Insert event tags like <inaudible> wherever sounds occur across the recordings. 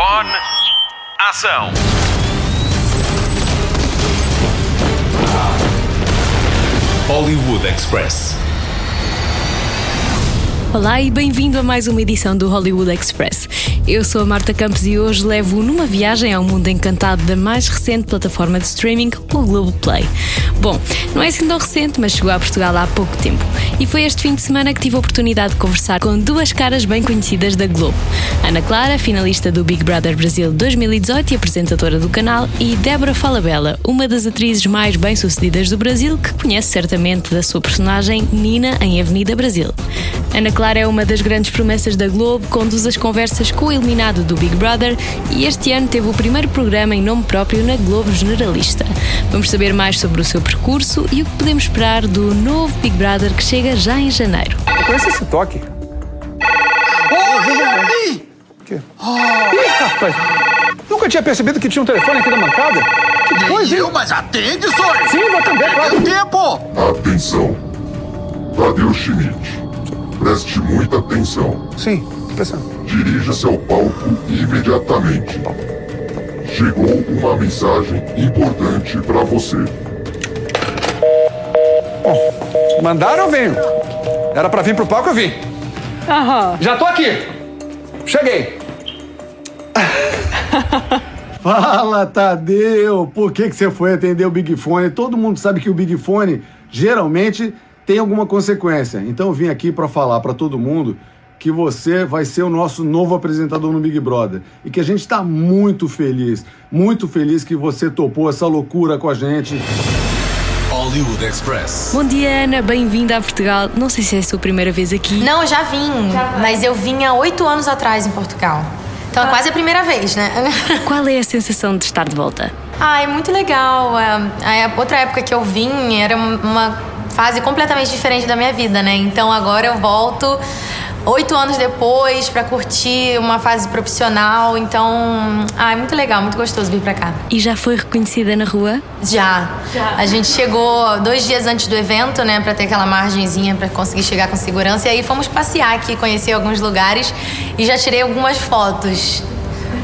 Microfone. Ação. Hollywood Express. Olá e bem-vindo a mais uma edição do Hollywood Express. Eu sou a Marta Campos e hoje levo numa viagem ao mundo encantado da mais recente plataforma de streaming, o Globoplay. Bom, não é assim tão recente, mas chegou a Portugal há pouco tempo. E foi este fim de semana que tive a oportunidade de conversar com duas caras bem conhecidas da Globo. Ana Clara, finalista do Big Brother Brasil 2018 e apresentadora do canal, e Débora Falabella, uma das atrizes mais bem-sucedidas do Brasil, que conhece certamente da sua personagem Nina em Avenida Brasil. Ana Clara é uma das grandes promessas da Globo, conduz as conversas com o eliminado do Big Brother e este ano teve o primeiro programa em nome próprio na Globo Generalista. Vamos saber mais sobre o seu percurso e o que podemos esperar do novo Big Brother que chega já em janeiro. Eu conheço esse toque. Quê? Ih, rapaz, nunca tinha percebido que tinha um telefone aqui na bancada. Que coisa, eu, mas atende, Sônia! Sim, vou atender, claro. Perdeu tempo! Atenção. Tadeu Schmidt. Preste muita atenção. Sim, pensando. Dirija-se ao palco imediatamente. Chegou uma mensagem importante para você. Mandaram eu venho. Era pra vir pro palco, eu vim. Já tô aqui. Cheguei. <laughs> Fala, Tadeu! Por que, que você foi atender o Big Fone? Todo mundo sabe que o Big Fone geralmente tem alguma consequência. Então eu vim aqui para falar para todo mundo que você vai ser o nosso novo apresentador no Big Brother e que a gente está muito feliz, muito feliz que você topou essa loucura com a gente. Hollywood Express. Bom dia, Ana, bem-vinda a Portugal. Não sei se é a sua primeira vez aqui. Não, eu já vim, mas eu vim há oito anos atrás em Portugal. Então é quase a primeira vez, né? <laughs> Qual é a sensação de estar de volta? ah, é muito legal. É, A outra época que eu vim era uma fase completamente diferente da minha vida, né? Então agora eu volto oito anos depois pra curtir uma fase profissional. Então, ah, é muito legal, muito gostoso vir pra cá. E já foi reconhecida na rua? Já. A gente chegou dois dias antes do evento, né, Pra ter aquela margenzinha pra conseguir chegar com segurança. E aí fomos passear aqui, conhecer alguns lugares e já tirei algumas fotos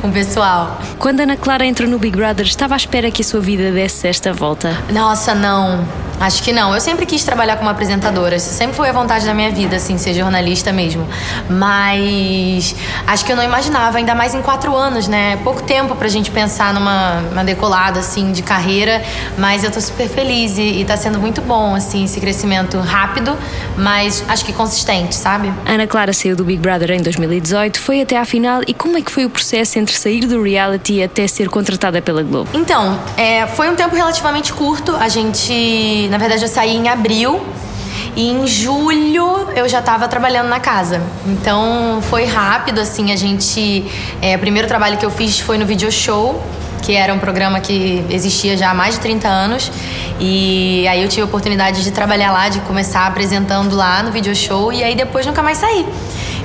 com <laughs> o pessoal. Quando Ana Clara entrou no Big Brother, estava à espera que a sua vida desse esta volta. Nossa, não. Acho que não. Eu sempre quis trabalhar como apresentadora. Isso sempre foi a vontade da minha vida, assim, ser jornalista mesmo. Mas acho que eu não imaginava, ainda mais em quatro anos, né? Pouco tempo pra gente pensar numa uma decolada, assim, de carreira. Mas eu tô super feliz e, e tá sendo muito bom, assim, esse crescimento rápido, mas acho que consistente, sabe? Ana Clara saiu do Big Brother em 2018, foi até à final e como é que foi o processo entre sair do reality até ser contratada pela Globo? Então, é, foi um tempo relativamente curto. A gente, na verdade, eu saí em abril. E em julho eu já estava trabalhando na casa. Então foi rápido, assim, a gente. é, o primeiro trabalho que eu fiz foi no Video Show, que era um programa que existia já há mais de 30 anos. E aí eu tive a oportunidade de trabalhar lá, de começar apresentando lá no Video Show e aí depois nunca mais saí.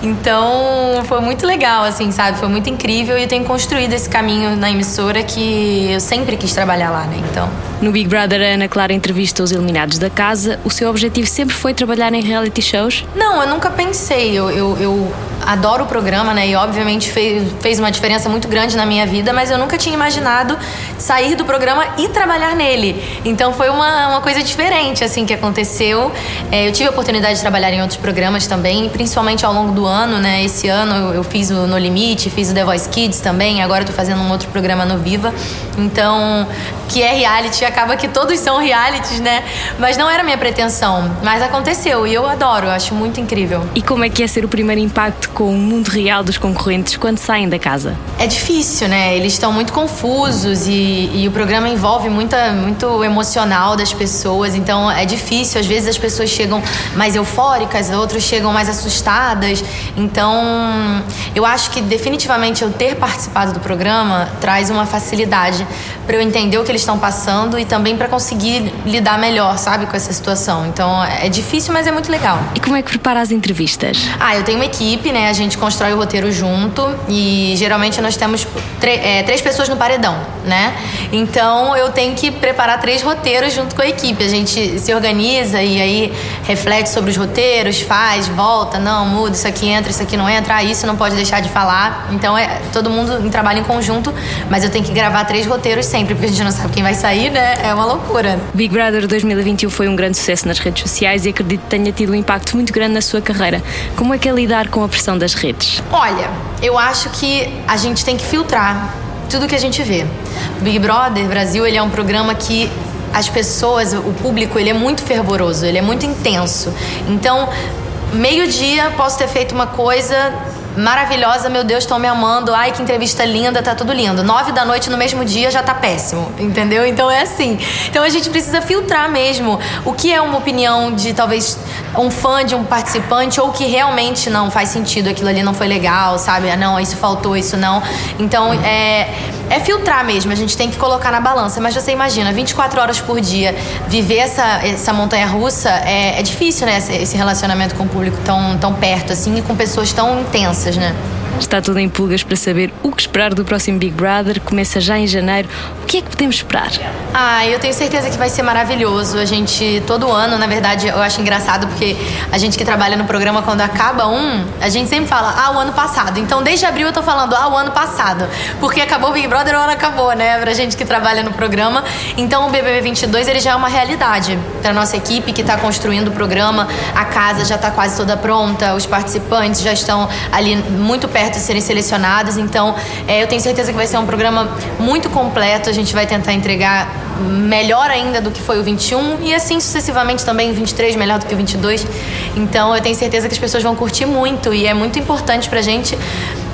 Então foi muito legal, assim, sabe? Foi muito incrível e eu tenho construído esse caminho na emissora que eu sempre quis trabalhar lá, né? Então. No Big Brother, a Ana Clara entrevista os eliminados da casa. O seu objetivo sempre foi trabalhar em reality shows? Não, eu nunca pensei. Eu, eu, eu adoro o programa, né? E obviamente fez, fez uma diferença muito grande na minha vida, mas eu nunca tinha imaginado sair do programa e trabalhar nele. Então foi uma, uma coisa diferente, assim, que aconteceu. É, eu tive a oportunidade de trabalhar em outros programas também, principalmente ao longo do ano, né? Esse ano eu, eu fiz o No Limite, fiz o The Voice Kids também, agora eu tô fazendo um outro programa no Viva. Então, que é reality, acaba que todos são realities, né? Mas não era minha pretensão. Mas aconteceu e eu adoro, eu acho muito incrível. E como é que é ser o primeiro impacto com o mundo real dos concorrentes quando saem da casa? É difícil, né? Eles estão muito confusos e, e o programa envolve muita, muito emocional das pessoas, então é difícil. Às vezes as pessoas chegam mais eufóricas, outros chegam mais assustadas. Então, eu acho que definitivamente eu ter participado do programa traz uma facilidade para eu entender o que eles estão passando e também para conseguir lidar melhor, sabe, com essa situação. Então é difícil, mas é muito legal. E como é que prepara as entrevistas? Ah, eu tenho uma equipe, né? A gente constrói o roteiro junto e geralmente nós temos é, três pessoas no paredão, né? Então eu tenho que preparar três roteiros junto com a equipe. A gente se organiza e aí reflete sobre os roteiros, faz, volta, não, muda, isso aqui entra, isso aqui não entra, ah, isso não pode deixar de falar. Então é todo mundo em trabalho em conjunto, mas eu tenho que gravar três roteiros sempre, porque a gente não sabe quem vai sair, né? É uma loucura. Big Brother 2021 foi um grande sucesso nas redes sociais e acredito que tenha tido um impacto muito grande na sua carreira. Como é que é lidar com a pressão das redes? Olha, eu acho que a gente tem que filtrar tudo que a gente vê. O Big Brother Brasil, ele é um programa que as pessoas, o público, ele é muito fervoroso, ele é muito intenso. Então, meio-dia posso ter feito uma coisa maravilhosa, meu Deus, estão me amando, ai que entrevista linda, tá tudo lindo. Nove da noite no mesmo dia já tá péssimo, entendeu? Então é assim. Então a gente precisa filtrar mesmo o que é uma opinião de talvez um fã de um participante ou que realmente não faz sentido, aquilo ali não foi legal, sabe? Ah, não, isso faltou, isso não. Então é é filtrar mesmo, a gente tem que colocar na balança. Mas você imagina, 24 horas por dia, viver essa, essa montanha russa é, é difícil, né? Esse relacionamento com o público tão, tão perto, assim, e com pessoas tão intensas, né? Está tudo em pulgas para saber o que esperar do próximo Big Brother. Começa já em janeiro. O que é que podemos esperar? Ah, eu tenho certeza que vai ser maravilhoso. A gente, todo ano, na verdade, eu acho engraçado porque a gente que trabalha no programa, quando acaba um, a gente sempre fala, ah, o ano passado. Então, desde abril eu tô falando, ah, o ano passado. Porque acabou o Big Brother, o ano acabou, né? Pra gente que trabalha no programa. Então, o BBB 22, ele já é uma realidade. Pra nossa equipe que tá construindo o programa, a casa já tá quase toda pronta, os participantes já estão ali muito perto de serem selecionados. Então, é, eu tenho certeza que vai ser um programa muito completo. A gente vai tentar entregar melhor ainda do que foi o 21 e assim sucessivamente também o 23 melhor do que o 22. Então, eu tenho certeza que as pessoas vão curtir muito e é muito importante pra gente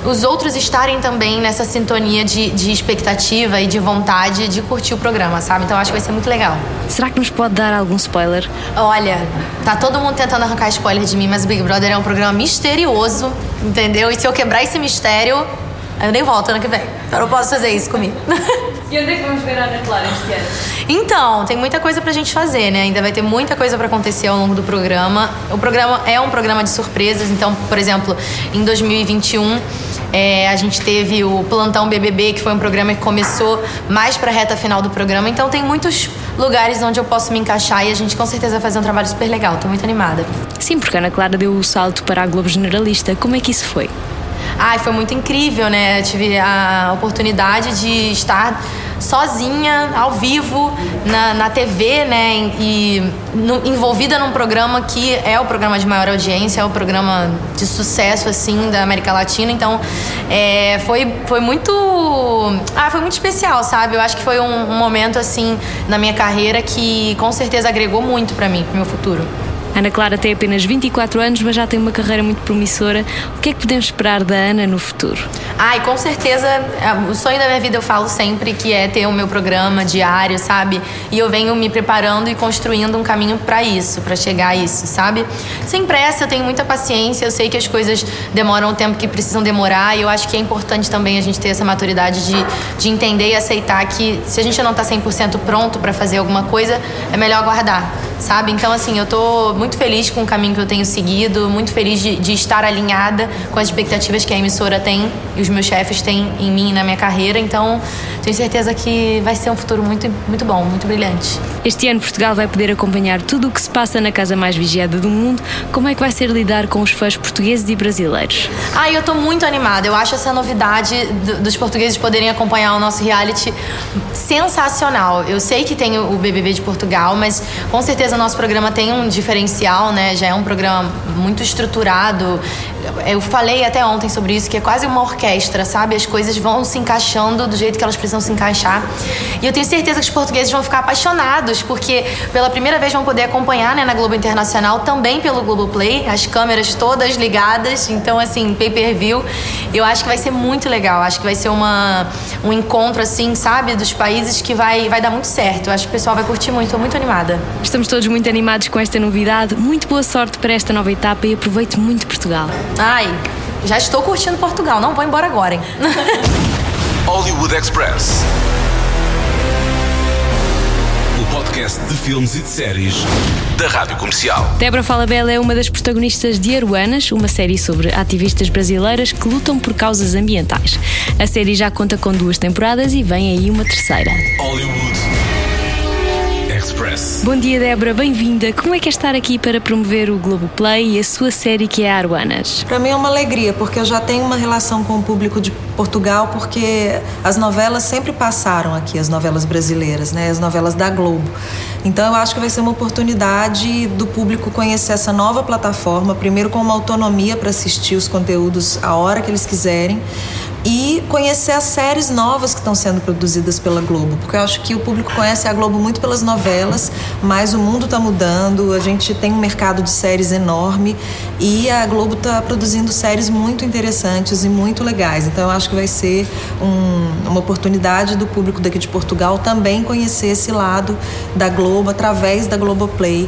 os outros estarem também nessa sintonia de, de expectativa e de vontade de curtir o programa, sabe? Então acho que vai ser muito legal. Será que nos pode dar algum spoiler? Olha, tá todo mundo tentando arrancar spoiler de mim, mas o Big Brother é um programa misterioso, entendeu? E se eu quebrar esse mistério, eu nem volto ano que vem. Eu não posso fazer isso comigo. E onde é que vamos ver a Ana Clara este ano? Então, tem muita coisa pra gente fazer, né? Ainda vai ter muita coisa para acontecer ao longo do programa. O programa é um programa de surpresas, então, por exemplo, em 2021 é, a gente teve o Plantão BBB, que foi um programa que começou mais pra reta final do programa. Então, tem muitos lugares onde eu posso me encaixar e a gente com certeza vai fazer um trabalho super legal. Tô muito animada. Sim, porque a Ana Clara deu o salto para a Globo Generalista. Como é que isso foi? Ai, foi muito incrível, né? Eu tive a oportunidade de estar sozinha, ao vivo, na, na TV, né? E no, envolvida num programa que é o programa de maior audiência, é o programa de sucesso, assim, da América Latina. Então, é, foi, foi muito... Ah, foi muito especial, sabe? Eu acho que foi um, um momento, assim, na minha carreira que com certeza agregou muito para mim, pro meu futuro. Ana Clara tem apenas 24 anos, mas já tem uma carreira muito promissora. O que é que podemos esperar da Ana no futuro? Ai, com certeza, é, o sonho da minha vida eu falo sempre que é ter o meu programa diário, sabe? E eu venho me preparando e construindo um caminho para isso, para chegar a isso, sabe? Sem pressa, eu tenho muita paciência, eu sei que as coisas demoram o tempo que precisam demorar e eu acho que é importante também a gente ter essa maturidade de, de entender e aceitar que se a gente não tá 100% pronto para fazer alguma coisa, é melhor aguardar, sabe? Então, assim, eu tô muito muito feliz com o caminho que eu tenho seguido, muito feliz de, de estar alinhada com as expectativas que a emissora tem e os meus chefes têm em mim e na minha carreira. Então, tenho certeza que vai ser um futuro muito, muito bom, muito brilhante. Este ano, Portugal vai poder acompanhar tudo o que se passa na casa mais vigiada do mundo. Como é que vai ser lidar com os fãs portugueses e brasileiros? Ah, eu estou muito animada. Eu acho essa novidade dos portugueses poderem acompanhar o nosso reality sensacional. Eu sei que tem o BBB de Portugal, mas com certeza o nosso programa tem um diferencial né? Já é um programa muito estruturado. Eu falei até ontem sobre isso, que é quase uma orquestra, sabe? As coisas vão se encaixando do jeito que elas precisam se encaixar. E eu tenho certeza que os portugueses vão ficar apaixonados, porque pela primeira vez vão poder acompanhar né, na Globo Internacional, também pelo Globo Play, as câmeras todas ligadas. Então, assim, pay per view. Eu acho que vai ser muito legal. Acho que vai ser uma, um encontro, assim, sabe, dos países que vai, vai dar muito certo. Eu acho que o pessoal vai curtir muito. Estou muito animada. Estamos todos muito animados com esta novidade. Muito boa sorte para esta nova etapa e aproveite muito Portugal. Ai, já estou curtindo Portugal. Não vou embora agora, hein? <laughs> Hollywood Express. podcast de filmes e de séries da Rádio Comercial. Débora Falabella é uma das protagonistas de Aruanas, uma série sobre ativistas brasileiras que lutam por causas ambientais. A série já conta com duas temporadas e vem aí uma terceira. Hollywood Express. Bom dia, Débora, bem-vinda. Como é que é estar aqui para promover o Globoplay e a sua série que é Aruanas? Para mim é uma alegria, porque eu já tenho uma relação com o público de Portugal, porque as novelas sempre passaram aqui, as novelas brasileiras, né? As novelas da Globo. Então eu acho que vai ser uma oportunidade do público conhecer essa nova plataforma, primeiro com uma autonomia para assistir os conteúdos a hora que eles quiserem e conhecer as séries novas que estão sendo produzidas pela Globo, porque eu acho que o público conhece a Globo muito pelas novelas, mas o mundo está mudando, a gente tem um mercado de séries enorme e a Globo está produzindo séries muito interessantes e muito legais. Então eu acho que vai ser um, uma oportunidade do público daqui de Portugal também conhecer esse lado da Globo através da Globoplay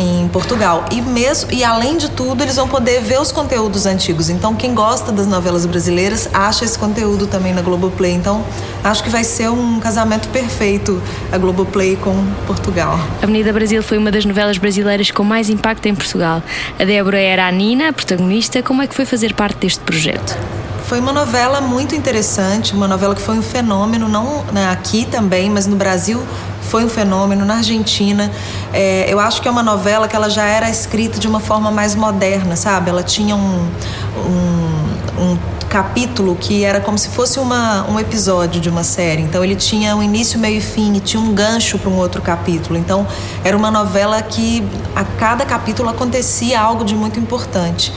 em Portugal. E mesmo e além de tudo, eles vão poder ver os conteúdos antigos. Então, quem gosta das novelas brasileiras acha esse conteúdo também na Globoplay. Então, acho que vai ser um casamento perfeito a Globoplay com Portugal. Avenida Brasil foi uma das novelas brasileiras com mais impacto em Portugal. A Débora era a Nina, a protagonista. Como é que foi fazer parte deste projeto? Foi uma novela muito interessante, uma novela que foi um fenômeno, não né, aqui também, mas no Brasil foi um fenômeno, na Argentina. É, eu acho que é uma novela que ela já era escrita de uma forma mais moderna, sabe? Ela tinha um, um, um capítulo que era como se fosse uma, um episódio de uma série. Então ele tinha um início, meio e fim, e tinha um gancho para um outro capítulo. Então era uma novela que a cada capítulo acontecia algo de muito importante.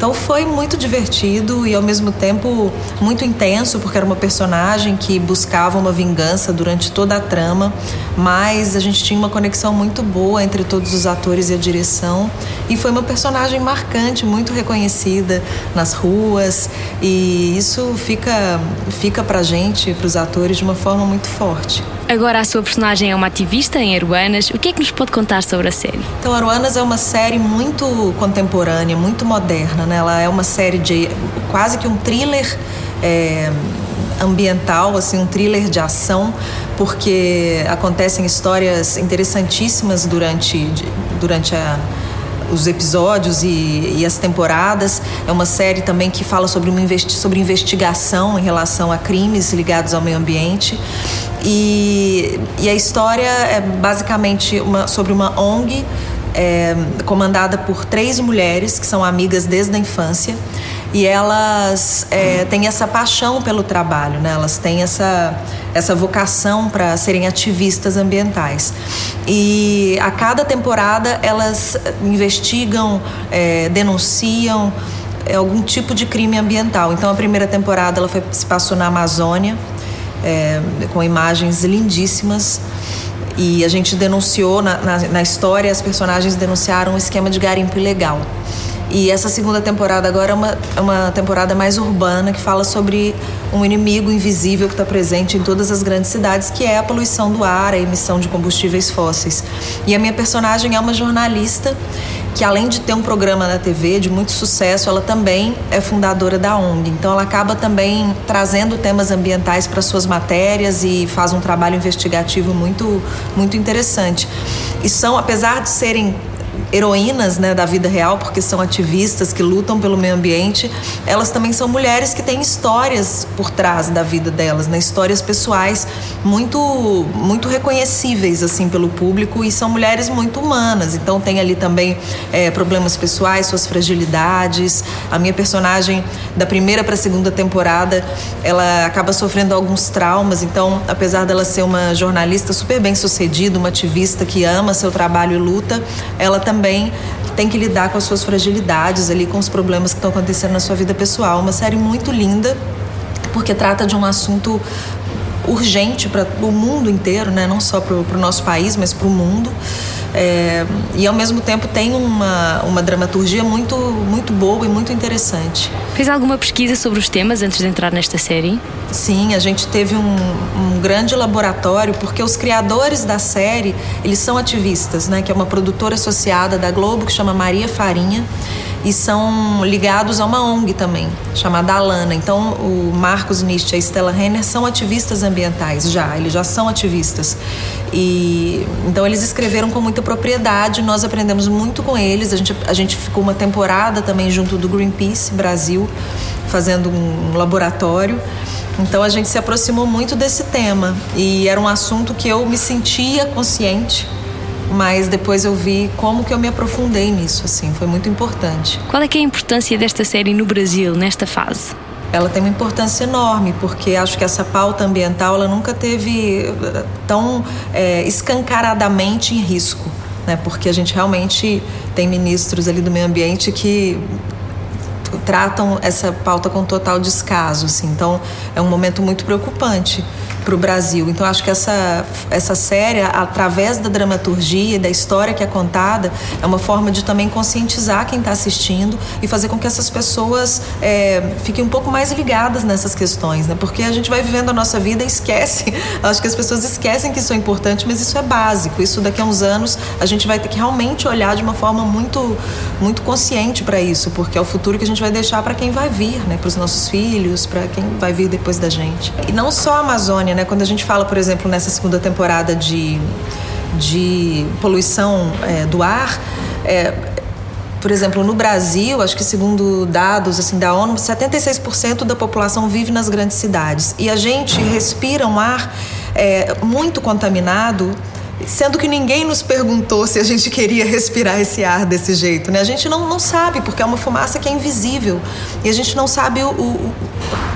Então foi muito divertido e ao mesmo tempo muito intenso, porque era uma personagem que buscava uma vingança durante toda a trama, mas a gente tinha uma conexão muito boa entre todos os atores e a direção. E foi uma personagem marcante, muito reconhecida nas ruas, e isso fica, fica pra gente, pros atores, de uma forma muito forte. Agora a sua personagem é uma ativista em Aruanas. O que é que nos pode contar sobre a série? Então, Aruanas é uma série muito contemporânea, muito moderna. Né? Ela é uma série de quase que um thriller é, ambiental, assim, um thriller de ação, porque acontecem histórias interessantíssimas durante, durante a os episódios e, e, as temporadas. É uma série também que fala sobre, uma investi sobre investigação em relação a crimes ligados ao meio ambiente. E, e a história é basicamente uma, sobre uma ONG é, comandada por três mulheres que são amigas desde a infância e elas é, têm essa paixão pelo trabalho, né? elas têm essa, essa vocação para serem ativistas ambientais. E a cada temporada elas investigam, é, denunciam é, algum tipo de crime ambiental. Então a primeira temporada ela foi, se passou na Amazônia, é, com imagens lindíssimas. E a gente denunciou, na, na, na história, as personagens denunciaram um esquema de garimpo ilegal. E essa segunda temporada agora é uma, é uma temporada mais urbana que fala sobre um inimigo invisível que está presente em todas as grandes cidades, que é a poluição do ar, a emissão de combustíveis fósseis. E a minha personagem é uma jornalista que além de ter um programa na TV de muito sucesso, ela também é fundadora da ONG. Então ela acaba também trazendo temas ambientais para suas matérias e faz um trabalho investigativo muito muito interessante. E são, apesar de serem heroínas né, da vida real, porque são ativistas que lutam pelo meio ambiente, elas também são mulheres que têm histórias por trás da vida delas, né, histórias pessoais muito, muito reconhecíveis assim pelo público e são mulheres muito humanas. Então tem ali também é, problemas pessoais, suas fragilidades. A minha personagem da primeira para a segunda temporada, ela acaba sofrendo alguns traumas. Então, apesar dela ser uma jornalista super bem sucedida, uma ativista que ama seu trabalho e luta, ela também tem que lidar com as suas fragilidades ali, com os problemas que estão acontecendo na sua vida pessoal. Uma série muito linda, porque trata de um assunto urgente para o mundo inteiro, né? não só para o nosso país, mas para o mundo. É, e ao mesmo tempo tem uma, uma dramaturgia muito, muito boa e muito interessante. Fez alguma pesquisa sobre os temas antes de entrar nesta série? Sim, a gente teve um, um grande laboratório, porque os criadores da série, eles são ativistas, né? Que é uma produtora associada da Globo, que chama Maria Farinha. E são ligados a uma ONG também, chamada Alana. Então, o Marcos Nietzsche e a Stella Renner são ativistas ambientais já, eles já são ativistas. E então eles escreveram com muita propriedade, nós aprendemos muito com eles. A gente, a gente ficou uma temporada também junto do Greenpeace Brasil, fazendo um laboratório. Então a gente se aproximou muito desse tema e era um assunto que eu me sentia consciente mas depois eu vi como que eu me aprofundei nisso, assim, foi muito importante. Qual é é a importância desta série no Brasil, nesta fase? ela tem uma importância enorme, porque acho que essa pauta ambiental ela nunca teve eh, tão é, escancaradamente em risco, né? porque a gente realmente tem ministros ali do meio ambiente que tratam essa pauta com total descaso. Assim. Então, é um momento muito preocupante para o Brasil. Então acho que essa, essa série, através da dramaturgia e da história que é contada, é uma forma de também conscientizar quem está assistindo e fazer com que essas pessoas é, fiquem um pouco mais ligadas nessas questões, né? Porque a gente vai vivendo a nossa vida e esquece. <laughs> Acho que as pessoas esquecem que isso é importante, mas isso é básico. Isso daqui a uns anos a gente vai ter que realmente olhar de uma forma muito, muito consciente para isso, porque é o futuro que a gente vai deixar para quem vai vir, né? Para os nossos filhos, para quem vai vir depois da gente. E não só a Amazônia né? Quando a gente fala, por exemplo, nessa segunda temporada de, de poluição é, do ar, é, por exemplo, no Brasil, acho que segundo dados assim da ONU, 76% da população vive nas grandes cidades. E a gente respira um ar é, muito contaminado Sendo que ninguém nos perguntou se a gente queria respirar esse ar desse jeito, né? A gente não, não sabe, porque é uma fumaça que é invisível. E a gente não sabe o, o,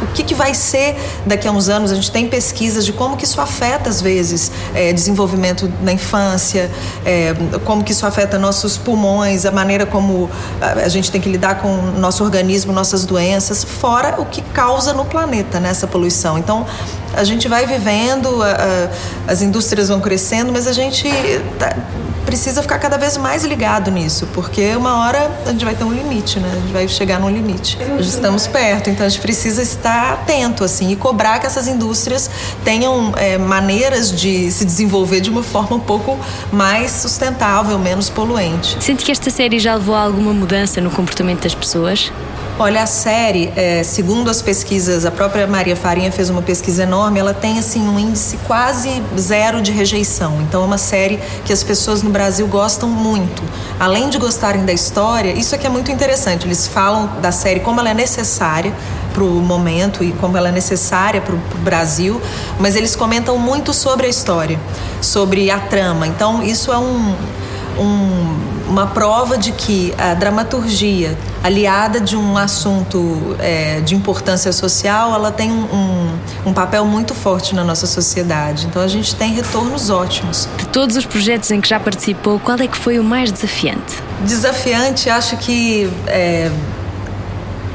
o que, que vai ser daqui a uns anos. A gente tem pesquisas de como que isso afeta, às vezes, é, desenvolvimento na infância, é, como que isso afeta nossos pulmões, a maneira como a gente tem que lidar com o nosso organismo, nossas doenças, fora o que causa no planeta, nessa né, poluição. Então, a gente vai vivendo, a, a, as indústrias vão crescendo, mas a gente tá, precisa ficar cada vez mais ligado nisso, porque uma hora a gente vai ter um limite, né? A gente vai chegar num limite. Estamos perto, então a gente precisa estar atento, assim, e cobrar que essas indústrias tenham é, maneiras de se desenvolver de uma forma um pouco mais sustentável, menos poluente. Sente que esta série já levou a alguma mudança no comportamento das pessoas? Olha, a série, é, segundo as pesquisas, a própria Maria Farinha fez uma pesquisa enorme, ela tem assim um índice quase zero de rejeição. Então é uma série que as pessoas no Brasil gostam muito. Além de gostarem da história, isso aqui é muito interessante. Eles falam da série como ela é necessária para o momento e como ela é necessária para o Brasil, mas eles comentam muito sobre a história, sobre a trama. Então isso é um, um uma prova de que a dramaturgia, aliada de um assunto é, de importância social, ela tem um, um, papel muito forte na nossa sociedade. Então a gente tem retornos ótimos. De todos os projetos em que já participou, qual é que foi o mais desafiante? Desafiante, acho que é,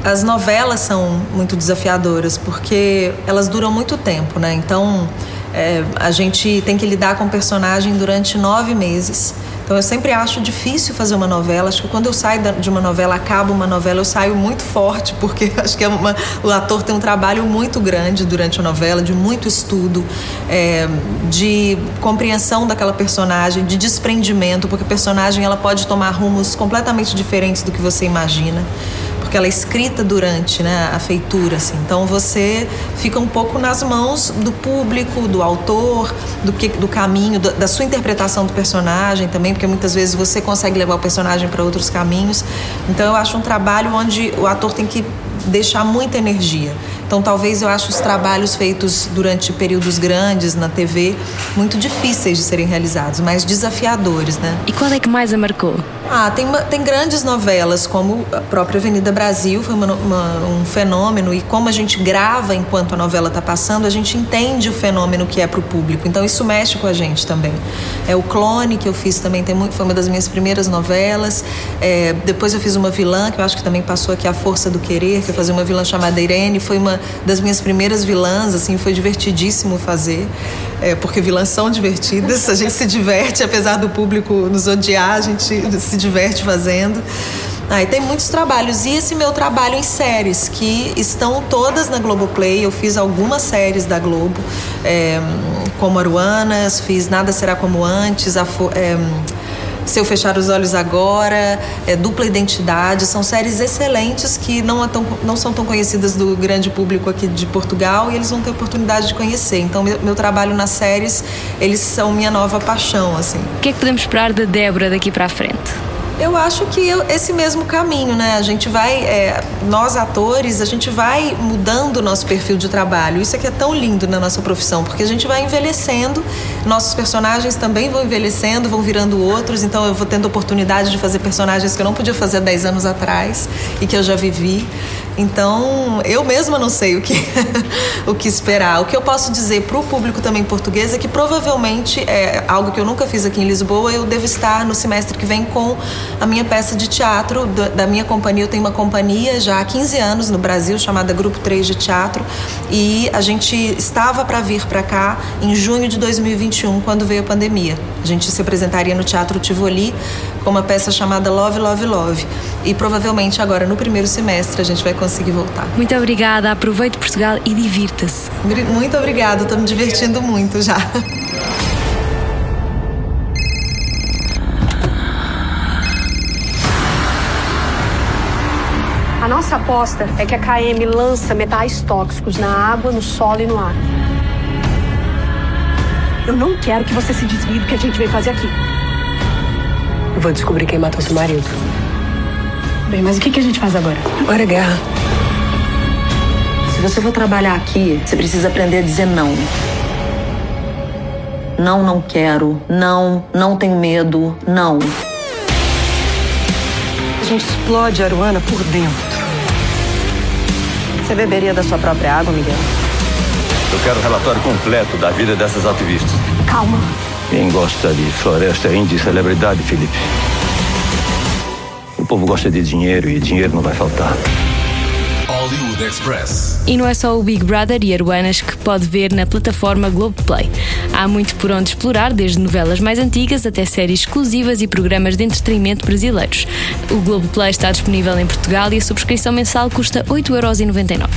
as novelas são muito desafiadoras porque elas duram muito tempo, né? Então é, a gente tem que lidar com o personagem durante nove meses. Então eu sempre acho difícil fazer uma novela. Acho que quando eu saio de uma novela, acabo uma novela, eu saio muito forte, porque <laughs> acho que é uma, o ator tem um trabalho muito grande durante a novela, de muito estudo, é, de compreensão daquela personagem, de desprendimento, porque a personagem ela pode tomar rumos completamente diferentes do que você imagina porque ela é escrita durante né, a feitura. Assim. Então você fica um pouco nas mãos do público, do autor, do, que, do caminho, da, da sua interpretação do personagem também, porque muitas vezes você consegue levar o personagem para outros caminhos. Então eu acho um trabalho onde o ator tem que deixar muita energia. Então, talvez eu acho os trabalhos feitos durante períodos grandes na TV muito difíceis de serem realizados, mas desafiadores, né? E qual é que mais a marcou? Ah, tem, tem grandes novelas, como a própria Avenida Brasil, foi uma, uma, um fenômeno, e como a gente grava enquanto a novela está passando, a gente entende o fenômeno que é para o público. Então, isso mexe com a gente também. É o Clone, que eu fiz também, tem muito, foi uma das minhas primeiras novelas. É, depois eu fiz uma vilã, que eu acho que também passou aqui, A Força do Querer, que eu fazia uma vilã chamada Irene, foi uma das minhas primeiras vilãs, assim, foi divertidíssimo fazer, é, porque vilãs são divertidas, a gente se diverte, apesar do público nos odiar, a gente se diverte fazendo. Ah, tem muitos trabalhos. E esse meu trabalho em séries, que estão todas na Globoplay. Eu fiz algumas séries da Globo, é, como Aruanas, fiz Nada Será Como Antes, a, é, Se Eu Fechar os Olhos Agora, é, Dupla Identidade, são séries excelentes que não, é tão, não são tão conhecidas do grande público aqui de Portugal e eles vão ter oportunidade de conhecer. Então, meu, meu trabalho nas séries, eles são minha nova paixão, assim. O que é que podemos esperar da Débora daqui para frente? Eu acho que esse mesmo caminho, né? A gente vai, é, nós atores, a gente vai mudando o nosso perfil de trabalho. Isso é que é tão lindo na nossa profissão, porque a gente vai envelhecendo, nossos personagens também vão envelhecendo, vão virando outros, então eu vou tendo oportunidade de fazer personagens que eu não podia fazer há 10 anos atrás e que eu já vivi. Então, eu mesma não sei o que, <laughs> o que esperar. O que eu posso dizer para o público também português é que provavelmente é algo que eu nunca fiz aqui em Lisboa, eu devo estar no semestre que vem com a minha peça de teatro da minha companhia. Eu tenho uma companhia já há 15 anos no Brasil chamada Grupo 3 de Teatro e a gente estava para vir para cá em junho de 2021, quando veio a pandemia. A gente se apresentaria no Teatro Tivoli com uma peça chamada Love, Love, Love. E provavelmente agora no primeiro semestre a gente vai conseguir voltar. Muito obrigada, aproveite Portugal e divirta-se. Muito obrigada, estou me divertindo muito já. A nossa aposta é que a KM lança metais tóxicos na água, no solo e no ar. Eu não quero que você se desvie do que a gente veio fazer aqui. Eu vou descobrir quem matou seu marido. Bem, mas o que, que a gente faz agora? Agora é guerra. Se você for trabalhar aqui, você precisa aprender a dizer não. Não, não quero. Não, não tenho medo. Não. A gente explode a Aruana por dentro. Você beberia da sua própria água, Miguel? Eu quero o relatório completo da vida dessas ativistas. Calma. Quem gosta de floresta índia e celebridade, Felipe? O povo gosta de dinheiro e dinheiro não vai faltar. Hollywood Express. E não é só o Big Brother e Aruanas que pode ver na plataforma Globoplay. Há muito por onde explorar, desde novelas mais antigas até séries exclusivas e programas de entretenimento brasileiros. O Globoplay está disponível em Portugal e a subscrição mensal custa 8,99€.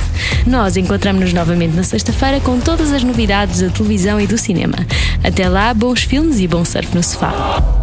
Nós encontramos-nos novamente na sexta-feira com todas as novidades da televisão e do cinema. Até lá, bons filmes e bom surf no sofá.